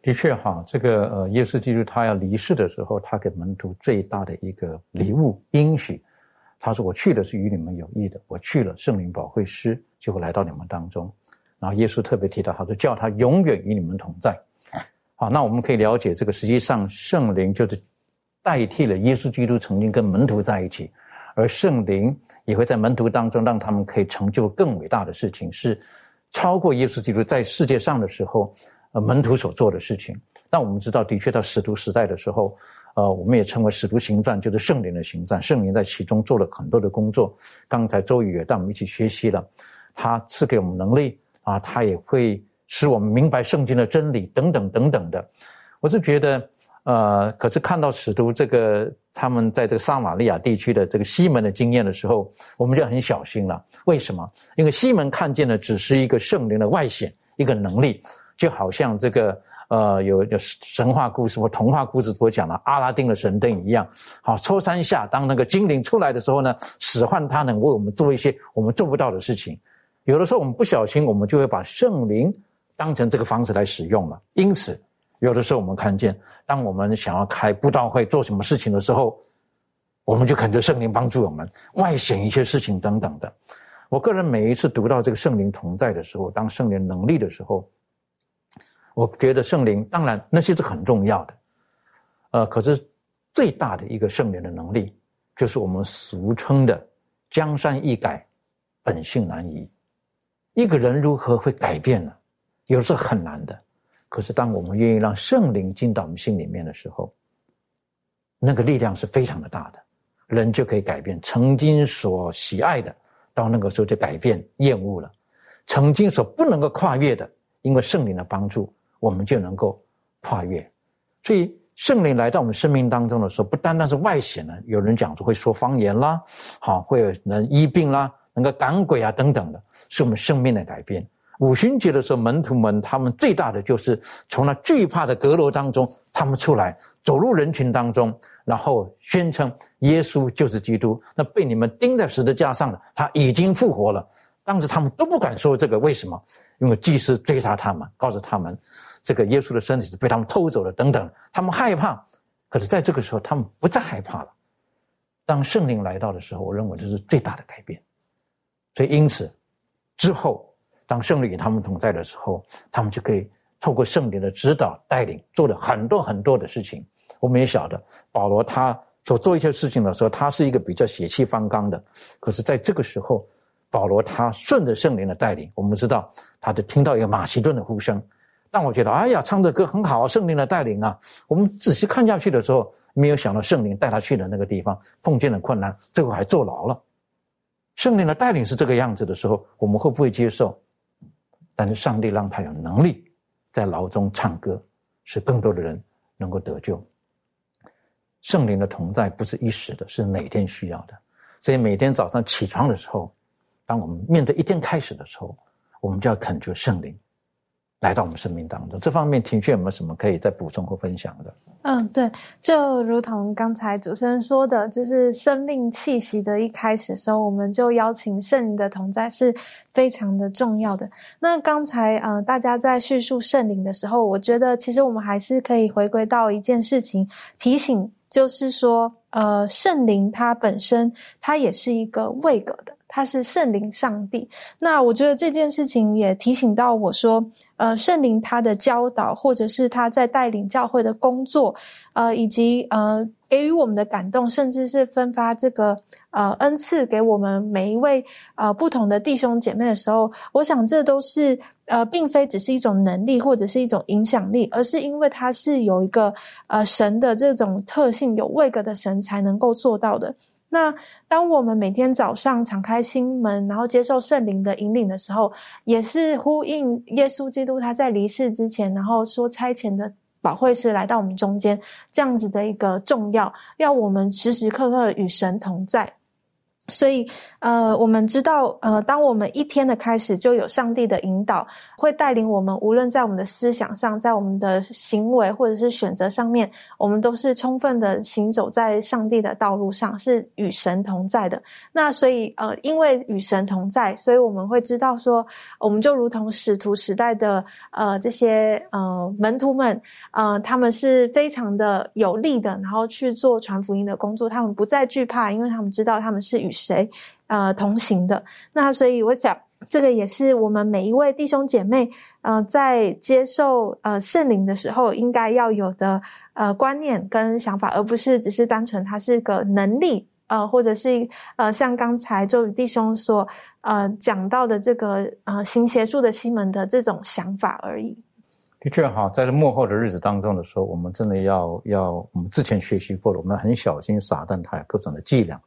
的确哈，这个呃，耶稣基督他要离世的时候，他给门徒最大的一个礼物应许，他说：“我去的是与你们有益的，我去了，圣灵保惠师就会来到你们当中。”然后耶稣特别提到，他说：“叫他永远与你们同在。”好，那我们可以了解，这个实际上圣灵就是代替了耶稣基督曾经跟门徒在一起，而圣灵也会在门徒当中让他们可以成就更伟大的事情，是超过耶稣基督在世界上的时候，呃，门徒所做的事情。但我们知道，的确到使徒时代的时候，呃，我们也称为使徒行传，就是圣灵的行传，圣灵在其中做了很多的工作。刚才周宇也带我们一起学习了，他赐给我们能力啊，他也会。使我们明白圣经的真理，等等等等的，我是觉得，呃，可是看到使徒这个他们在这个撒玛利亚地区的这个西门的经验的时候，我们就很小心了。为什么？因为西门看见的只是一个圣灵的外显，一个能力，就好像这个呃有有神话故事或童话故事所讲的阿拉丁的神灯一样。好，抽三下，当那个精灵出来的时候呢，使唤他能为我们做一些我们做不到的事情。有的时候我们不小心，我们就会把圣灵。当成这个方式来使用了，因此，有的时候我们看见，当我们想要开布道会做什么事情的时候，我们就恳求圣灵帮助我们外显一些事情等等的。我个人每一次读到这个圣灵同在的时候，当圣灵能力的时候，我觉得圣灵当然那些是很重要的，呃，可是最大的一个圣灵的能力，就是我们俗称的江山易改，本性难移。一个人如何会改变呢？有时候很难的，可是当我们愿意让圣灵进到我们心里面的时候，那个力量是非常的大的，人就可以改变曾经所喜爱的，到那个时候就改变厌恶了；曾经所不能够跨越的，因为圣灵的帮助，我们就能够跨越。所以圣灵来到我们生命当中的时候，不单单是外显的，有人讲说会说方言啦，好，会有人医病啦，能够赶鬼啊等等的，是我们生命的改变。五旬节的时候，门徒们他们最大的就是从那惧怕的阁楼当中，他们出来走入人群当中，然后宣称耶稣就是基督。那被你们钉在十字架上的，他已经复活了。当时他们都不敢说这个，为什么？因为祭司追杀他们，告诉他们这个耶稣的身体是被他们偷走了等等，他们害怕。可是在这个时候，他们不再害怕了。当圣灵来到的时候，我认为这是最大的改变。所以因此之后。当圣灵与他们同在的时候，他们就可以透过圣灵的指导带领，做了很多很多的事情。我们也晓得，保罗他所做一些事情的时候，他是一个比较血气方刚的。可是，在这个时候，保罗他顺着圣灵的带领，我们知道，他就听到一个马其顿的呼声。但我觉得，哎呀，唱的歌很好啊，圣灵的带领啊。我们仔细看下去的时候，没有想到圣灵带他去的那个地方，碰见了困难，最后还坐牢了。圣灵的带领是这个样子的时候，我们会不会接受？但是上帝让他有能力在牢中唱歌，使更多的人能够得救。圣灵的同在不是一时的，是每天需要的。所以每天早上起床的时候，当我们面对一天开始的时候，我们就要恳求圣灵。来到我们生命当中，这方面情绪有没有什么可以再补充或分享的？嗯，对，就如同刚才主持人说的，就是生命气息的一开始时候，我们就邀请圣灵的同在是非常的重要的。那刚才呃，大家在叙述圣灵的时候，我觉得其实我们还是可以回归到一件事情，提醒就是说，呃，圣灵它本身它也是一个位格的。他是圣灵上帝，那我觉得这件事情也提醒到我说，呃，圣灵他的教导，或者是他在带领教会的工作，呃，以及呃给予我们的感动，甚至是分发这个呃恩赐给我们每一位呃不同的弟兄姐妹的时候，我想这都是呃并非只是一种能力或者是一种影响力，而是因为它是有一个呃神的这种特性，有位格的神才能够做到的。那当我们每天早上敞开心门，然后接受圣灵的引领的时候，也是呼应耶稣基督他在离世之前，然后说差遣的宝会师来到我们中间这样子的一个重要，要我们时时刻刻与神同在。所以，呃，我们知道，呃，当我们一天的开始就有上帝的引导，会带领我们，无论在我们的思想上，在我们的行为或者是选择上面，我们都是充分的行走在上帝的道路上，是与神同在的。那所以，呃，因为与神同在，所以我们会知道说，我们就如同使徒时代的呃这些呃门徒们，呃，他们是非常的有力的，然后去做传福音的工作，他们不再惧怕，因为他们知道他们是与谁，呃，同行的？那所以我想，这个也是我们每一位弟兄姐妹，呃，在接受呃圣灵的时候，应该要有的呃观念跟想法，而不是只是单纯它是个能力，呃，或者是呃像刚才周宇弟兄所呃讲到的这个呃行邪术的西门的这种想法而已。的确哈，在这幕后的日子当中的时候，我们真的要要我们之前学习过了，我们很小心撒旦他有各种的伎俩。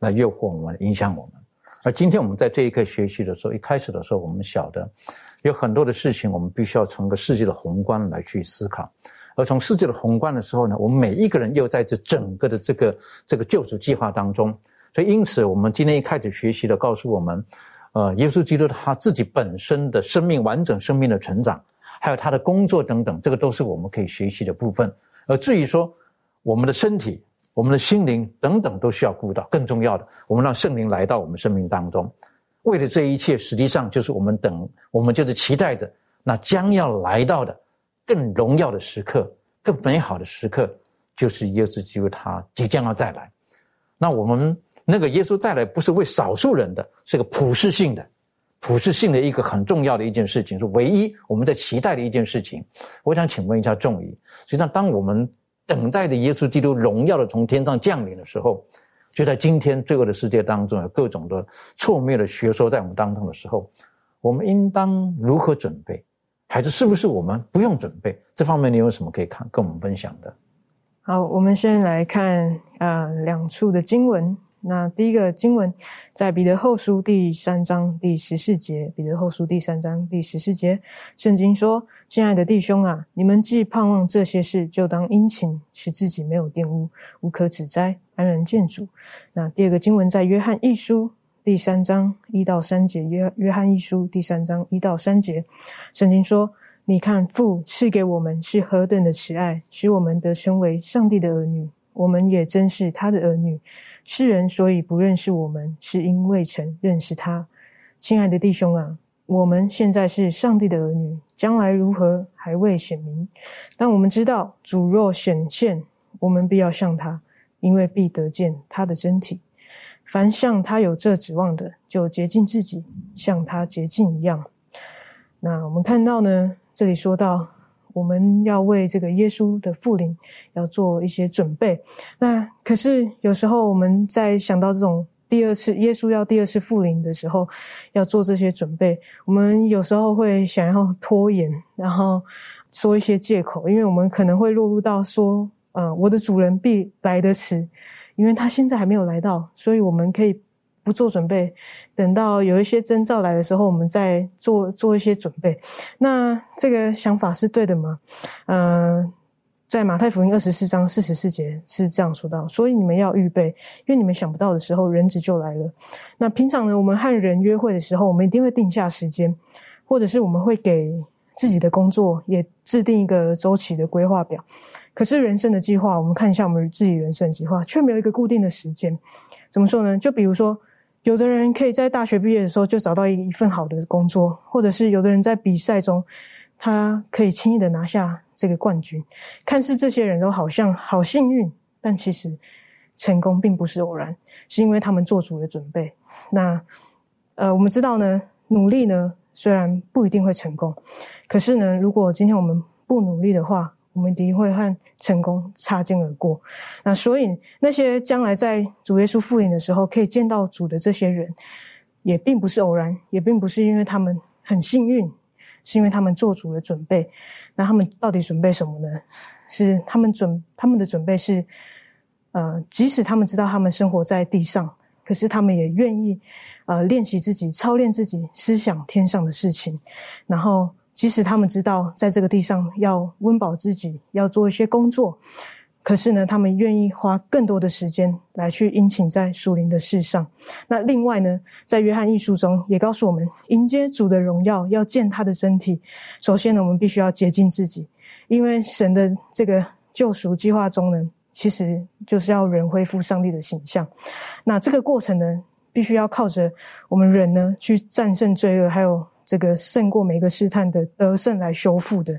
来诱惑我们，影响我们。而今天我们在这一刻学习的时候，一开始的时候，我们晓得有很多的事情，我们必须要从个世界的宏观来去思考。而从世界的宏观的时候呢，我们每一个人又在这整个的这个这个救赎计划当中。所以，因此我们今天一开始学习的，告诉我们，呃，耶稣基督他自己本身的生命完整生命的成长，还有他的工作等等，这个都是我们可以学习的部分。而至于说我们的身体，我们的心灵等等都需要顾到。更重要的，我们让圣灵来到我们生命当中，为了这一切，实际上就是我们等，我们就是期待着那将要来到的更荣耀的时刻、更美好的时刻，就是耶稣基督他即将要再来。那我们那个耶稣再来，不是为少数人的，是个普世性的、普世性的一个很重要的一件事情，是唯一我们在期待的一件事情。我想请问一下众议，实际上当我们。等待着耶稣基督荣耀的从天上降临的时候，就在今天罪恶的世界当中有各种的错谬的学说在我们当中的时候，我们应当如何准备？还是是不是我们不用准备？这方面你有什么可以看跟我们分享的？好，我们先来看啊两处的经文。那第一个经文在彼得后书第三章第十四节，彼得后书第三章第十四节，圣经说：“亲爱的弟兄啊，你们既盼望这些事，就当殷勤，使自己没有玷污，无可指摘，安然见主。”那第二个经文在约翰一书第三章一到三节，约约翰一书第三章一到三节，圣经说：“你看父赐给我们是何等的慈爱，使我们得称为上帝的儿女，我们也真是他的儿女。”世人所以不认识我们，是因为曾认识他。亲爱的弟兄啊，我们现在是上帝的儿女，将来如何还未显明。但我们知道，主若显现，我们必要向他，因为必得见他的真体。凡向他有这指望的，就洁净自己，像他洁净一样。那我们看到呢，这里说到。我们要为这个耶稣的复临要做一些准备。那可是有时候我们在想到这种第二次耶稣要第二次复临的时候，要做这些准备，我们有时候会想要拖延，然后说一些借口，因为我们可能会落入到说，呃，我的主人必来得迟，因为他现在还没有来到，所以我们可以。不做准备，等到有一些征兆来的时候，我们再做做一些准备。那这个想法是对的吗？嗯，在马太福音二十四章四十四节是这样说到：所以你们要预备，因为你们想不到的时候，人子就来了。那平常呢，我们和人约会的时候，我们一定会定下时间，或者是我们会给自己的工作也制定一个周期的规划表。可是人生的计划，我们看一下我们自己人生的计划，却没有一个固定的时间。怎么说呢？就比如说。有的人可以在大学毕业的时候就找到一一份好的工作，或者是有的人在比赛中，他可以轻易的拿下这个冠军。看似这些人都好像好幸运，但其实成功并不是偶然，是因为他们做足了准备。那呃，我们知道呢，努力呢虽然不一定会成功，可是呢，如果今天我们不努力的话，我们一定会和成功擦肩而过。那所以那些将来在主耶稣复临的时候可以见到主的这些人，也并不是偶然，也并不是因为他们很幸运，是因为他们做足了准备。那他们到底准备什么呢？是他们准他们的准备是，呃，即使他们知道他们生活在地上，可是他们也愿意，呃，练习自己，操练自己，思想天上的事情，然后。即使他们知道在这个地上要温饱自己，要做一些工作，可是呢，他们愿意花更多的时间来去殷勤在属灵的事上。那另外呢，在约翰一书中也告诉我们，迎接主的荣耀，要见他的身体。首先呢，我们必须要洁净自己，因为神的这个救赎计划中呢，其实就是要人恢复上帝的形象。那这个过程呢，必须要靠着我们人呢去战胜罪恶，还有这个胜过每个试探的得胜来修复的。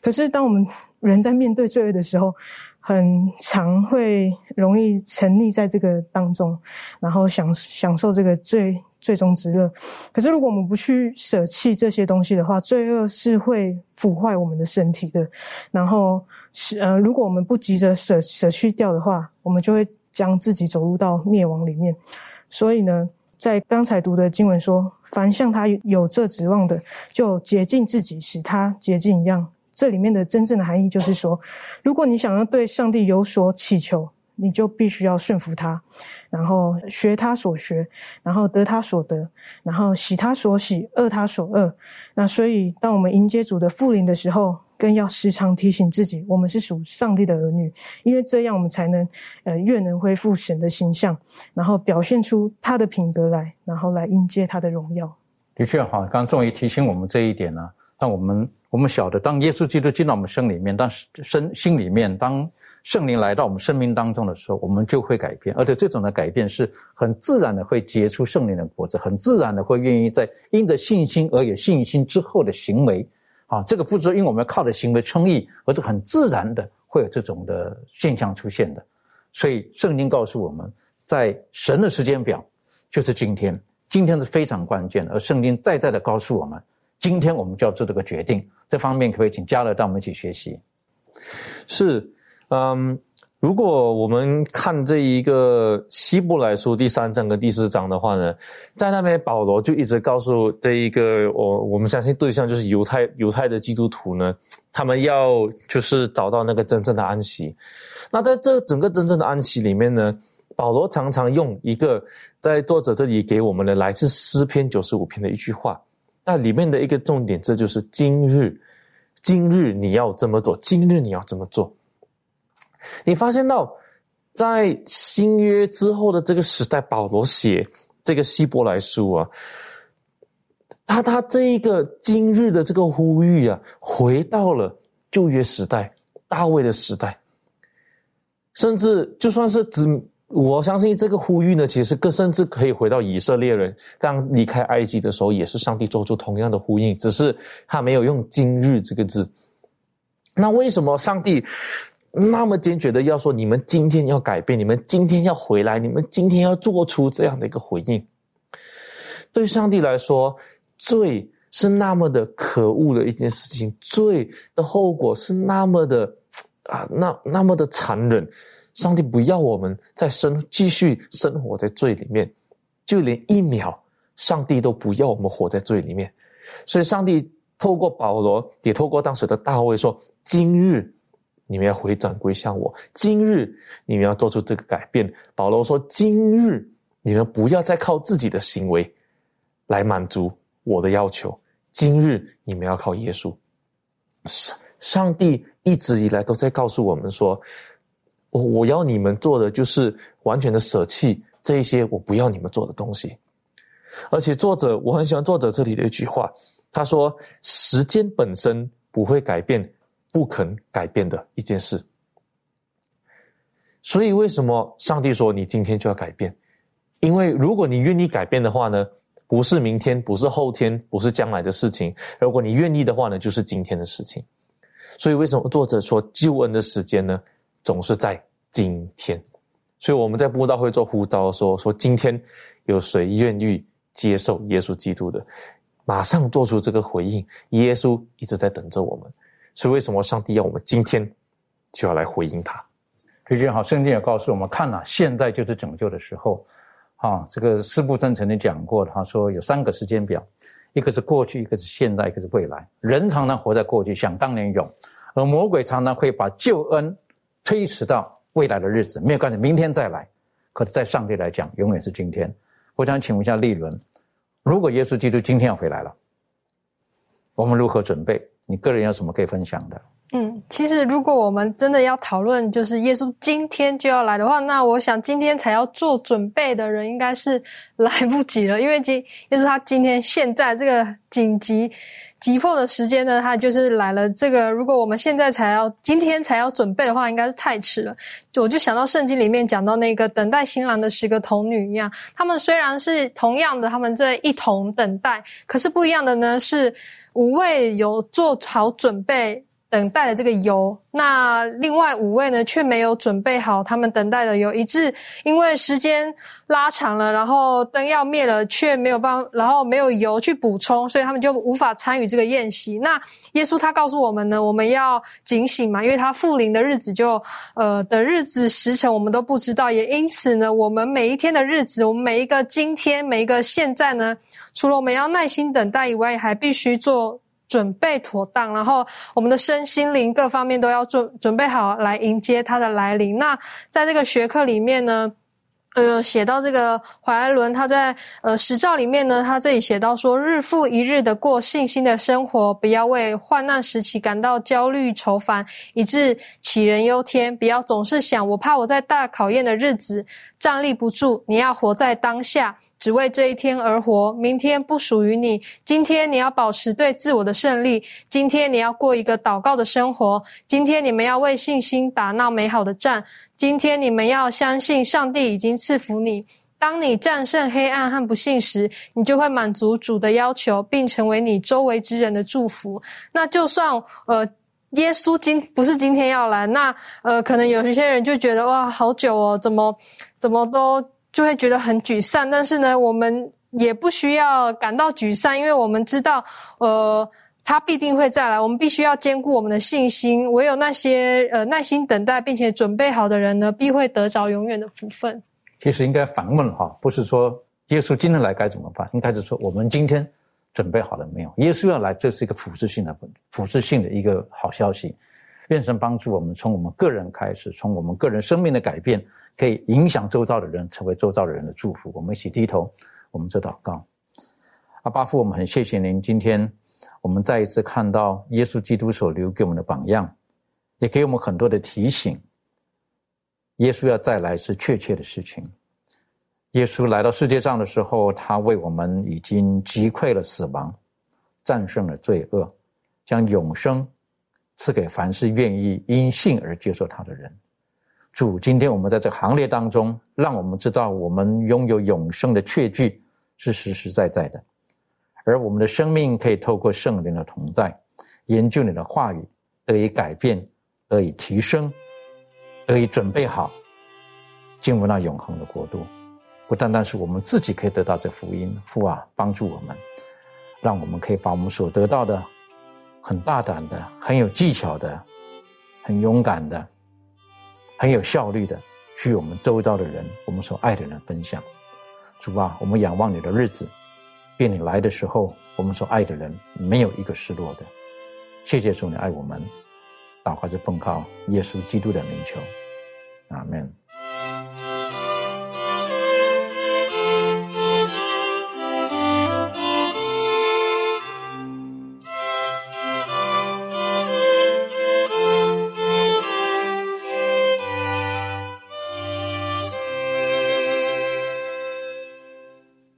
可是当我们人在面对罪恶的时候，很常会容易沉溺在这个当中，然后享享受这个最最终之乐。可是如果我们不去舍弃这些东西的话，罪恶是会腐坏我们的身体的。然后是呃，如果我们不急着舍舍去掉的话，我们就会将自己走入到灭亡里面。所以呢，在刚才读的经文说，凡向他有这指望的，就洁净自己，使他洁净一样。这里面的真正的含义就是说，如果你想要对上帝有所祈求，你就必须要顺服他，然后学他所学，然后得他所得，然后喜他所喜，恶他所恶。那所以，当我们迎接主的复临的时候，更要时常提醒自己，我们是属上帝的儿女，因为这样我们才能呃越能恢复神的形象，然后表现出他的品格来，然后来迎接他的荣耀。的确，哈，刚终于提醒我们这一点呢，那我们。我们晓得，当耶稣基督进到我们生里面，当身心里面，当圣灵来到我们生命当中的时候，我们就会改变，而且这种的改变是很自然的，会结出圣灵的果子，很自然的会愿意在因着信心而有信心之后的行为，啊，这个不是因为我们要靠的行为称义，而是很自然的会有这种的现象出现的。所以圣经告诉我们，在神的时间表就是今天，今天是非常关键的，而圣经再再的告诉我们。今天我们就要做这个决定，这方面可不可以请嘉乐带我们一起学习？是，嗯，如果我们看这一个希伯来书第三章跟第四章的话呢，在那边保罗就一直告诉这一个我我们相信对象就是犹太犹太的基督徒呢，他们要就是找到那个真正的安息。那在这整个真正的安息里面呢，保罗常常用一个在作者这里给我们的来自诗篇九十五篇的一句话。那里面的一个重点，这就是今日，今日你要这么做，今日你要这么做。你发现到，在新约之后的这个时代，保罗写这个希伯来书啊，他他这一个今日的这个呼吁啊，回到了旧约时代，大卫的时代，甚至就算是只。我相信这个呼吁呢，其实更甚至可以回到以色列人刚离开埃及的时候，也是上帝做出同样的呼应，只是他没有用“今日”这个字。那为什么上帝那么坚决的要说你们今天要改变，你们今天要回来，你们今天要做出这样的一个回应？对上帝来说，罪是那么的可恶的一件事情，罪的后果是那么的啊，那那么的残忍。上帝不要我们再生继续生活在罪里面，就连一秒，上帝都不要我们活在罪里面。所以，上帝透过保罗，也透过当时的大卫说：“今日你们要回转归向我，今日你们要做出这个改变。”保罗说：“今日你们不要再靠自己的行为来满足我的要求，今日你们要靠耶稣。”上上帝一直以来都在告诉我们说。我我要你们做的就是完全的舍弃这一些我不要你们做的东西，而且作者我很喜欢作者这里的一句话，他说：“时间本身不会改变不肯改变的一件事。”所以为什么上帝说你今天就要改变？因为如果你愿意改变的话呢，不是明天，不是后天，不是将来的事情。如果你愿意的话呢，就是今天的事情。所以为什么作者说救恩的时间呢？总是在今天，所以我们在布道会做呼召，说说今天有谁愿意接受耶稣基督的，马上做出这个回应。耶稣一直在等着我们，所以为什么上帝要我们今天就要来回应他？最近好，圣经也告诉我们，看了，现在就是拯救的时候。啊，这个四部真曾经讲过，他说有三个时间表，一个是过去，一个是现在，一个是未来。人常常活在过去，想当年勇，而魔鬼常常会把救恩。推迟到未来的日子没有关系，明天再来。可是，在上帝来讲，永远是今天。我想请问一下利伦，如果耶稣基督今天要回来了，我们如何准备？你个人有什么可以分享的？嗯，其实如果我们真的要讨论，就是耶稣今天就要来的话，那我想今天才要做准备的人应该是 来不及了，因为今耶稣他今天现在这个紧急急迫的时间呢，他就是来了。这个如果我们现在才要今天才要准备的话，应该是太迟了。就我就想到圣经里面讲到那个等待新郎的十个童女一样，他们虽然是同样的，他们在一同等待，可是不一样的呢是五位有做好准备。等待的这个油，那另外五位呢却没有准备好他们等待的油，以致因为时间拉长了，然后灯要灭了，却没有办，然后没有油去补充，所以他们就无法参与这个宴席。那耶稣他告诉我们呢，我们要警醒嘛，因为他复临的日子就呃的日子时辰我们都不知道，也因此呢，我们每一天的日子，我们每一个今天，每一个现在呢，除了我们要耐心等待以外，还必须做。准备妥当，然后我们的身心灵各方面都要准准备好来迎接它的来临。那在这个学科里面呢，呃，写到这个怀艾伦他在呃实照里面呢，他这里写到说，日复一日的过信心的生活，不要为患难时期感到焦虑愁烦，以致杞人忧天。不要总是想我怕我在大考验的日子站立不住。你要活在当下。只为这一天而活，明天不属于你。今天你要保持对自我的胜利，今天你要过一个祷告的生活，今天你们要为信心打那美好的战，今天你们要相信上帝已经赐福你。当你战胜黑暗和不幸时，你就会满足主的要求，并成为你周围之人的祝福。那就算呃，耶稣今不是今天要来，那呃，可能有一些人就觉得哇，好久哦，怎么怎么都。就会觉得很沮丧，但是呢，我们也不需要感到沮丧，因为我们知道，呃，他必定会再来。我们必须要兼顾我们的信心，唯有那些呃耐心等待并且准备好的人呢，必会得着永远的福分。其实应该反问哈，不是说耶稣今天来该怎么办，应该是说我们今天准备好了没有？耶稣要来，这是一个普世性的、普世性的一个好消息。愿神帮助我们，从我们个人开始，从我们个人生命的改变，可以影响周遭的人，成为周遭的人的祝福。我们一起低头，我们做祷告。阿巴父，我们很谢谢您，今天我们再一次看到耶稣基督所留给我们的榜样，也给我们很多的提醒。耶稣要再来是确切的事情。耶稣来到世界上的时候，他为我们已经击溃了死亡，战胜了罪恶，将永生。赐给凡是愿意因信而接受他的人，主，今天我们在这行列当中，让我们知道我们拥有永生的确据是实实在在的，而我们的生命可以透过圣灵的同在，研究你的话语，得以改变，得以提升，得以准备好，进入那永恒的国度。不单单是我们自己可以得到这福音，父啊，帮助我们，让我们可以把我们所得到的。很大胆的，很有技巧的，很勇敢的，很有效率的，去我们周遭的人，我们所爱的人分享。主啊，我们仰望你的日子，愿你来的时候，我们所爱的人没有一个失落的。谢谢主，你爱我们，祷告是奉靠耶稣基督的名求，阿门。